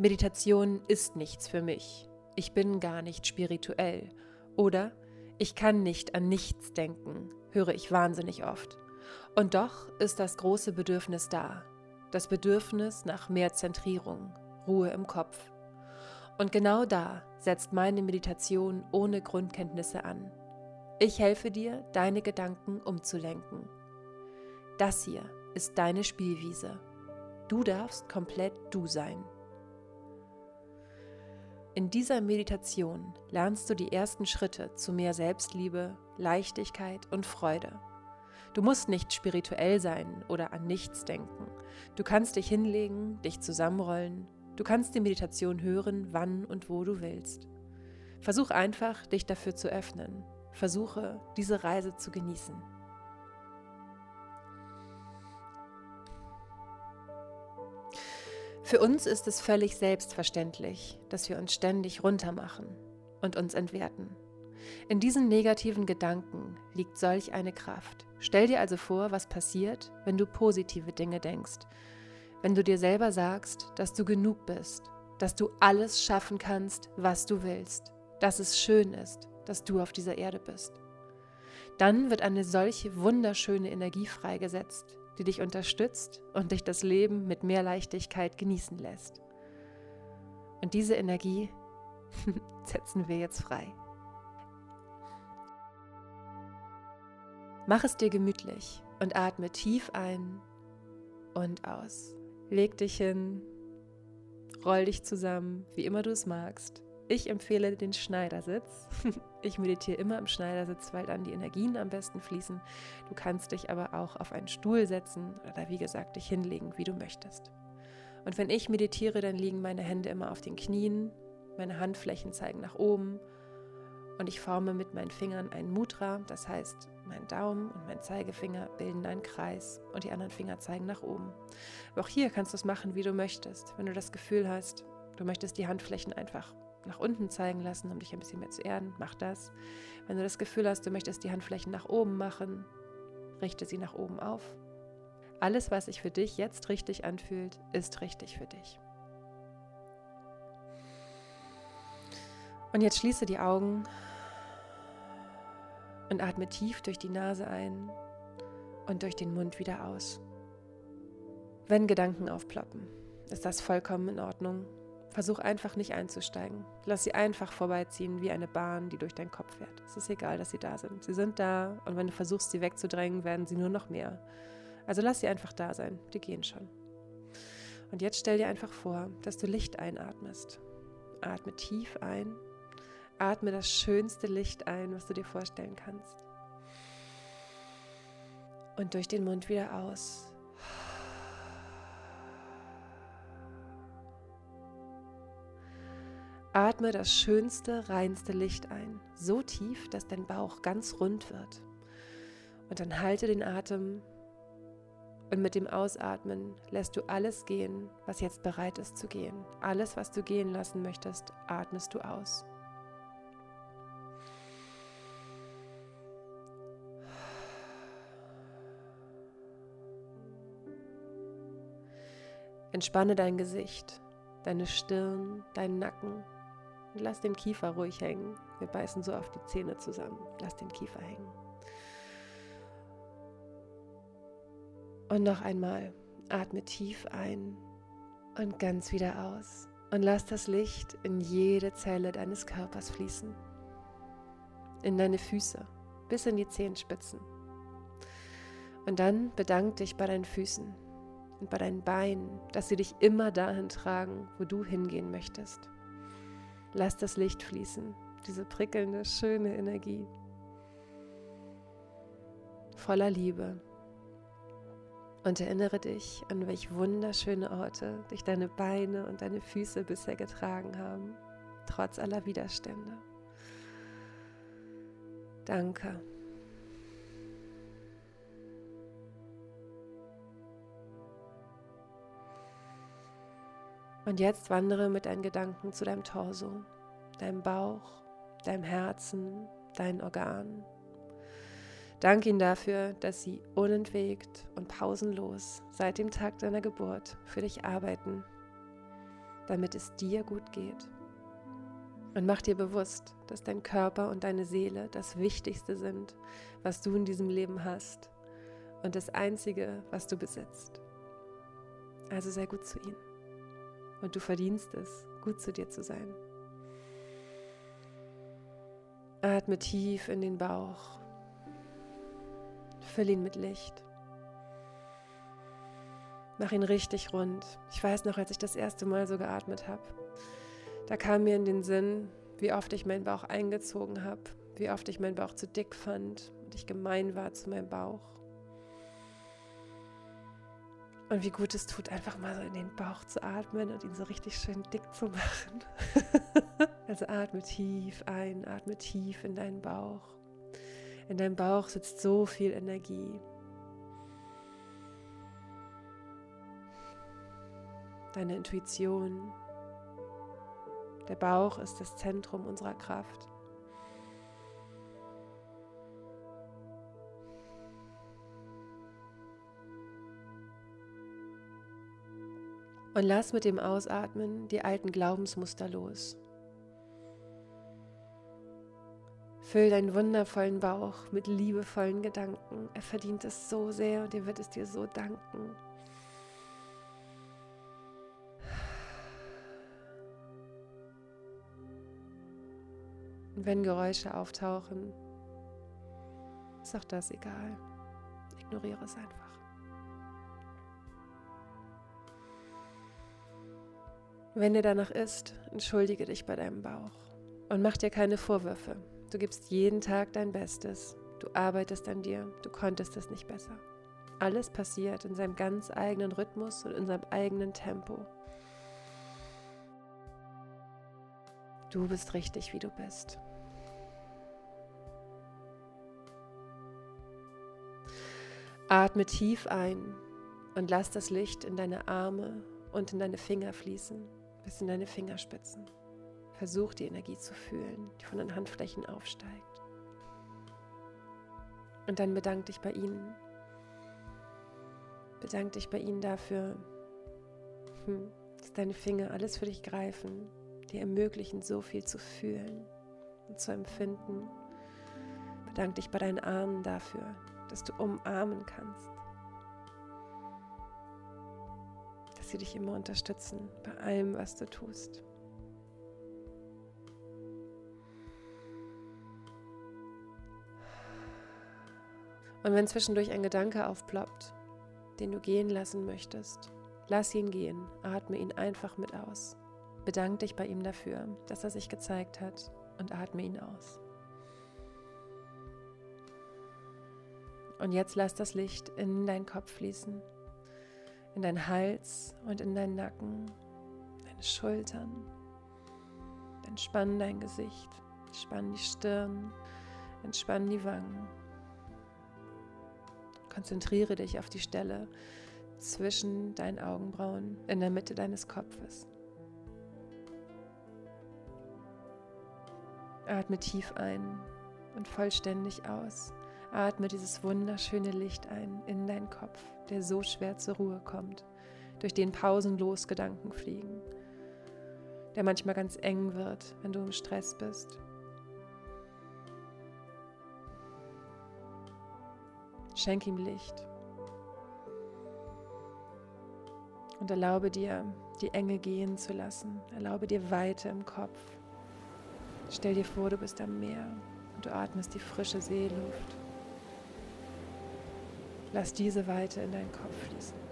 Meditation ist nichts für mich. Ich bin gar nicht spirituell. Oder ich kann nicht an nichts denken, höre ich wahnsinnig oft. Und doch ist das große Bedürfnis da. Das Bedürfnis nach mehr Zentrierung, Ruhe im Kopf. Und genau da setzt meine Meditation ohne Grundkenntnisse an. Ich helfe dir, deine Gedanken umzulenken. Das hier ist deine Spielwiese. Du darfst komplett du sein. In dieser Meditation lernst du die ersten Schritte zu mehr Selbstliebe, Leichtigkeit und Freude. Du musst nicht spirituell sein oder an nichts denken. Du kannst dich hinlegen, dich zusammenrollen. Du kannst die Meditation hören, wann und wo du willst. Versuch einfach, dich dafür zu öffnen. Versuche, diese Reise zu genießen. Für uns ist es völlig selbstverständlich, dass wir uns ständig runtermachen und uns entwerten. In diesen negativen Gedanken liegt solch eine Kraft. Stell dir also vor, was passiert, wenn du positive Dinge denkst, wenn du dir selber sagst, dass du genug bist, dass du alles schaffen kannst, was du willst, dass es schön ist, dass du auf dieser Erde bist. Dann wird eine solche wunderschöne Energie freigesetzt, die dich unterstützt und dich das Leben mit mehr Leichtigkeit genießen lässt. Und diese Energie setzen wir jetzt frei. Mach es dir gemütlich und atme tief ein und aus. Leg dich hin, roll dich zusammen, wie immer du es magst. Ich empfehle den Schneidersitz. Ich meditiere immer im Schneidersitz, weil dann die Energien am besten fließen. Du kannst dich aber auch auf einen Stuhl setzen oder wie gesagt dich hinlegen, wie du möchtest. Und wenn ich meditiere, dann liegen meine Hände immer auf den Knien, meine Handflächen zeigen nach oben und ich forme mit meinen Fingern ein Mudra, das heißt, mein Daumen und mein Zeigefinger bilden einen Kreis und die anderen Finger zeigen nach oben. Aber auch hier kannst du es machen, wie du möchtest. Wenn du das Gefühl hast, du möchtest die Handflächen einfach nach unten zeigen lassen, um dich ein bisschen mehr zu erden, mach das. Wenn du das Gefühl hast, du möchtest die Handflächen nach oben machen, richte sie nach oben auf. Alles, was sich für dich jetzt richtig anfühlt, ist richtig für dich. Und jetzt schließe die Augen und atme tief durch die Nase ein und durch den Mund wieder aus. Wenn Gedanken aufploppen, ist das vollkommen in Ordnung. Versuch einfach nicht einzusteigen. Lass sie einfach vorbeiziehen wie eine Bahn, die durch deinen Kopf fährt. Es ist egal, dass sie da sind. Sie sind da und wenn du versuchst, sie wegzudrängen, werden sie nur noch mehr. Also lass sie einfach da sein. Die gehen schon. Und jetzt stell dir einfach vor, dass du Licht einatmest. Atme tief ein. Atme das schönste Licht ein, was du dir vorstellen kannst. Und durch den Mund wieder aus. Atme das schönste, reinste Licht ein, so tief, dass dein Bauch ganz rund wird. Und dann halte den Atem und mit dem Ausatmen lässt du alles gehen, was jetzt bereit ist zu gehen. Alles, was du gehen lassen möchtest, atmest du aus. Entspanne dein Gesicht, deine Stirn, deinen Nacken und lass den Kiefer ruhig hängen. Wir beißen so oft die Zähne zusammen. Lass den Kiefer hängen. Und noch einmal, atme tief ein und ganz wieder aus. Und lass das Licht in jede Zelle deines Körpers fließen. In deine Füße, bis in die Zehenspitzen. Und dann bedank dich bei deinen Füßen und bei deinen Beinen, dass sie dich immer dahin tragen, wo du hingehen möchtest. Lass das Licht fließen, diese prickelnde, schöne Energie. Voller Liebe. Und erinnere dich, an welch wunderschöne Orte dich deine Beine und deine Füße bisher getragen haben, trotz aller Widerstände. Danke. Und jetzt wandere mit deinen Gedanken zu deinem Torso, deinem Bauch, deinem Herzen, deinen Organen. Dank ihnen dafür, dass sie unentwegt und pausenlos seit dem Tag deiner Geburt für dich arbeiten. damit es dir gut geht. Und mach dir bewusst, dass dein Körper und deine Seele das Wichtigste sind, was du in diesem Leben hast und das Einzige, was du besitzt. Also sei gut zu ihnen. Und du verdienst es, gut zu dir zu sein. Atme tief in den Bauch. Füll ihn mit Licht. Mach ihn richtig rund. Ich weiß noch, als ich das erste Mal so geatmet habe, da kam mir in den Sinn, wie oft ich meinen Bauch eingezogen habe, wie oft ich meinen Bauch zu dick fand und ich gemein war zu meinem Bauch. Und wie gut es tut, einfach mal so in den Bauch zu atmen und ihn so richtig schön dick zu machen. also atme tief ein, atme tief in deinen Bauch. In deinem Bauch sitzt so viel Energie. Deine Intuition. Der Bauch ist das Zentrum unserer Kraft. Und lass mit dem Ausatmen die alten Glaubensmuster los. Füll deinen wundervollen Bauch mit liebevollen Gedanken. Er verdient es so sehr und er wird es dir so danken. Und wenn Geräusche auftauchen, ist auch das egal. Ignoriere es einfach. Wenn dir danach ist, entschuldige dich bei deinem Bauch und mach dir keine Vorwürfe. Du gibst jeden Tag dein Bestes. Du arbeitest an dir. Du konntest es nicht besser. Alles passiert in seinem ganz eigenen Rhythmus und in seinem eigenen Tempo. Du bist richtig, wie du bist. Atme tief ein und lass das Licht in deine Arme und in deine Finger fließen bis in deine Fingerspitzen. Versuch die Energie zu fühlen, die von den Handflächen aufsteigt. Und dann bedank dich bei ihnen. Bedank dich bei ihnen dafür, hm, dass deine Finger alles für dich greifen, dir ermöglichen, so viel zu fühlen und zu empfinden. Bedank dich bei deinen Armen dafür, dass du umarmen kannst. Sie dich immer unterstützen bei allem, was du tust. Und wenn zwischendurch ein Gedanke aufploppt, den du gehen lassen möchtest, lass ihn gehen, atme ihn einfach mit aus. Bedank dich bei ihm dafür, dass er sich gezeigt hat und atme ihn aus. Und jetzt lass das Licht in deinen Kopf fließen in deinen Hals und in deinen Nacken, deine Schultern. Entspann dein Gesicht, entspann die Stirn, entspann die Wangen. Konzentriere dich auf die Stelle zwischen deinen Augenbrauen in der Mitte deines Kopfes. Atme tief ein und vollständig aus. Atme dieses wunderschöne Licht ein in deinen Kopf, der so schwer zur Ruhe kommt, durch den pausenlos Gedanken fliegen, der manchmal ganz eng wird, wenn du im Stress bist. Schenk ihm Licht und erlaube dir, die Enge gehen zu lassen. Erlaube dir Weite im Kopf. Stell dir vor, du bist am Meer und du atmest die frische Seeluft. Lass diese Weite in deinen Kopf fließen.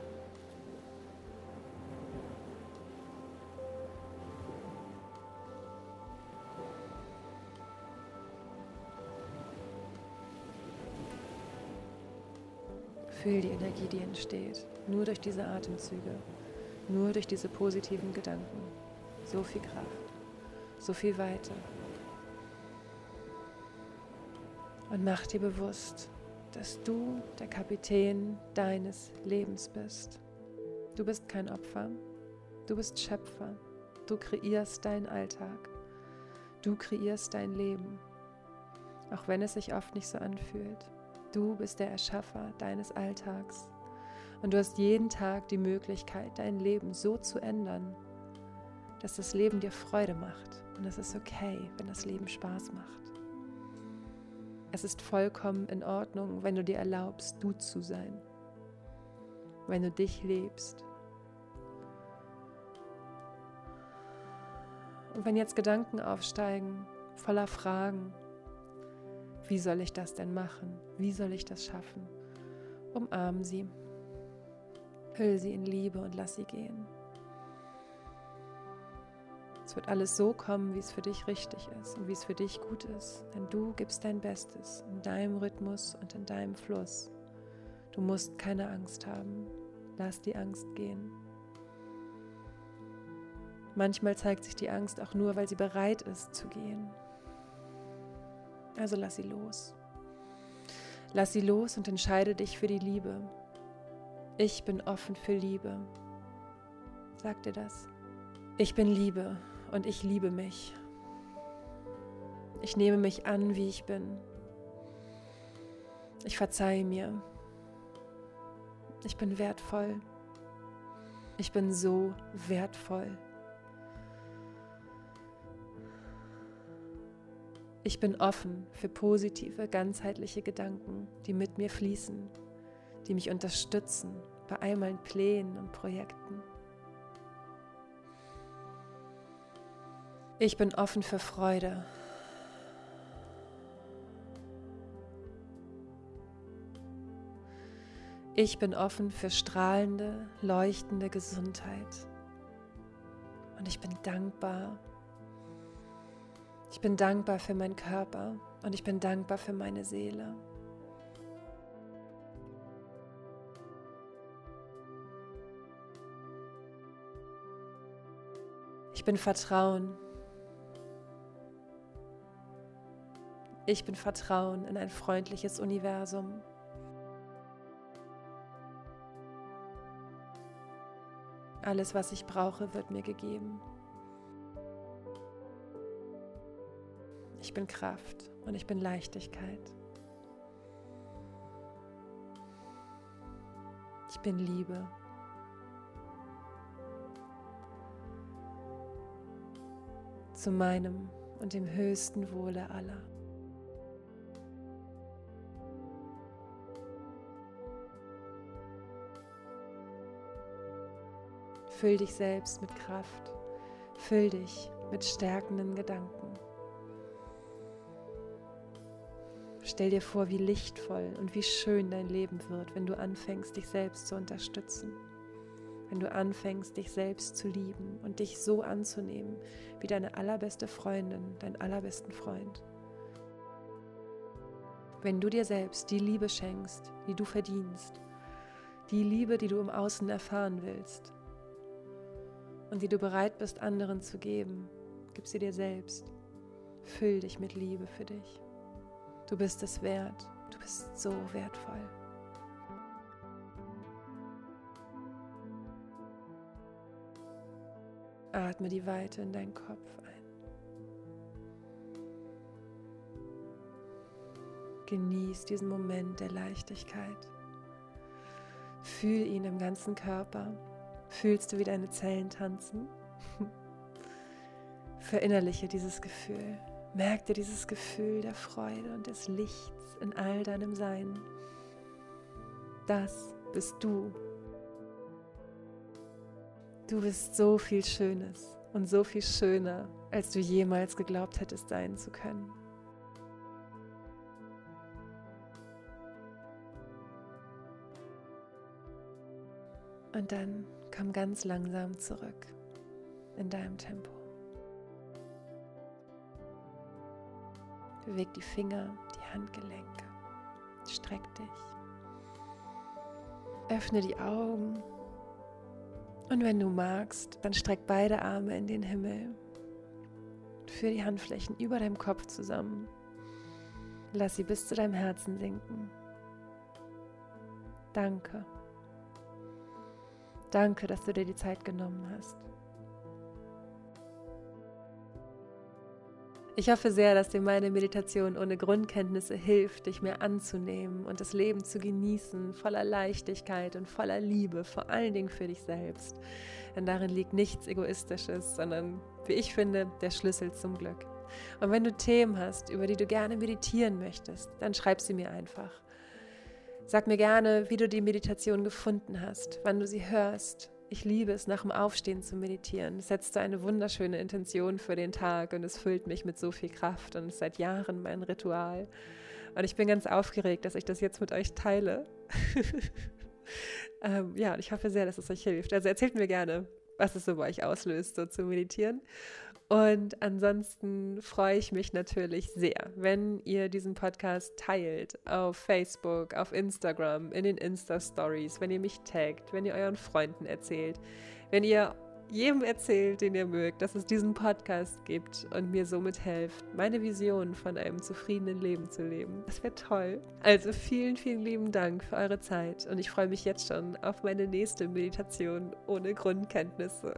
Fühl die Energie, die entsteht, nur durch diese Atemzüge, nur durch diese positiven Gedanken. So viel Kraft, so viel Weite. Und mach dir bewusst, dass du der Kapitän deines Lebens bist. Du bist kein Opfer, du bist Schöpfer, du kreierst deinen Alltag, du kreierst dein Leben, auch wenn es sich oft nicht so anfühlt. Du bist der Erschaffer deines Alltags und du hast jeden Tag die Möglichkeit, dein Leben so zu ändern, dass das Leben dir Freude macht und es ist okay, wenn das Leben Spaß macht. Es ist vollkommen in Ordnung, wenn du dir erlaubst, du zu sein, wenn du dich lebst. Und wenn jetzt Gedanken aufsteigen, voller Fragen, wie soll ich das denn machen? Wie soll ich das schaffen? Umarm sie, hüll sie in Liebe und lass sie gehen. Es wird alles so kommen, wie es für dich richtig ist und wie es für dich gut ist. Denn du gibst dein Bestes in deinem Rhythmus und in deinem Fluss. Du musst keine Angst haben. Lass die Angst gehen. Manchmal zeigt sich die Angst auch nur, weil sie bereit ist zu gehen. Also lass sie los. Lass sie los und entscheide dich für die Liebe. Ich bin offen für Liebe. Sag dir das. Ich bin Liebe und ich liebe mich. Ich nehme mich an, wie ich bin. Ich verzeihe mir. Ich bin wertvoll. Ich bin so wertvoll. Ich bin offen für positive, ganzheitliche Gedanken, die mit mir fließen, die mich unterstützen bei all meinen Plänen und Projekten. Ich bin offen für Freude. Ich bin offen für strahlende, leuchtende Gesundheit. Und ich bin dankbar. Ich bin dankbar für meinen Körper und ich bin dankbar für meine Seele. Ich bin Vertrauen. Ich bin Vertrauen in ein freundliches Universum. Alles, was ich brauche, wird mir gegeben. Ich bin Kraft und ich bin Leichtigkeit. Ich bin Liebe. Zu meinem und dem höchsten Wohle aller. Füll dich selbst mit Kraft. Füll dich mit stärkenden Gedanken. Stell dir vor, wie lichtvoll und wie schön dein Leben wird, wenn du anfängst, dich selbst zu unterstützen. Wenn du anfängst, dich selbst zu lieben und dich so anzunehmen wie deine allerbeste Freundin, dein allerbesten Freund. Wenn du dir selbst die Liebe schenkst, die du verdienst, die Liebe, die du im Außen erfahren willst, und die du bereit bist, anderen zu geben, gib sie dir selbst. Füll dich mit Liebe für dich. Du bist es wert. Du bist so wertvoll. Atme die Weite in deinen Kopf ein. Genieß diesen Moment der Leichtigkeit. Fühl ihn im ganzen Körper. Fühlst du, wie deine Zellen tanzen? Verinnerliche dieses Gefühl. Merk dir dieses Gefühl der Freude und des Lichts in all deinem Sein. Das bist du. Du bist so viel Schönes und so viel schöner, als du jemals geglaubt hättest sein zu können. Und dann komm ganz langsam zurück in deinem Tempo. Beweg die Finger, die Handgelenke. Streck dich. Öffne die Augen. Und wenn du magst, dann streck beide Arme in den Himmel. Führ die Handflächen über deinem Kopf zusammen. Lass sie bis zu deinem Herzen sinken. Danke. Danke, dass du dir die Zeit genommen hast. Ich hoffe sehr, dass dir meine Meditation ohne Grundkenntnisse hilft, dich mehr anzunehmen und das Leben zu genießen, voller Leichtigkeit und voller Liebe, vor allen Dingen für dich selbst. Denn darin liegt nichts Egoistisches, sondern, wie ich finde, der Schlüssel zum Glück. Und wenn du Themen hast, über die du gerne meditieren möchtest, dann schreib sie mir einfach. Sag mir gerne, wie du die Meditation gefunden hast, wann du sie hörst. Ich liebe es, nach dem Aufstehen zu meditieren. Es setzt so eine wunderschöne Intention für den Tag und es füllt mich mit so viel Kraft und ist seit Jahren mein Ritual. Und ich bin ganz aufgeregt, dass ich das jetzt mit euch teile. ähm, ja, und ich hoffe sehr, dass es euch hilft. Also erzählt mir gerne, was es so bei euch auslöst, so zu meditieren. Und ansonsten freue ich mich natürlich sehr, wenn ihr diesen Podcast teilt auf Facebook, auf Instagram, in den Insta-Stories, wenn ihr mich taggt, wenn ihr euren Freunden erzählt, wenn ihr jedem erzählt, den ihr mögt, dass es diesen Podcast gibt und mir somit helft, meine Vision von einem zufriedenen Leben zu leben. Das wäre toll. Also vielen, vielen lieben Dank für eure Zeit und ich freue mich jetzt schon auf meine nächste Meditation ohne Grundkenntnisse.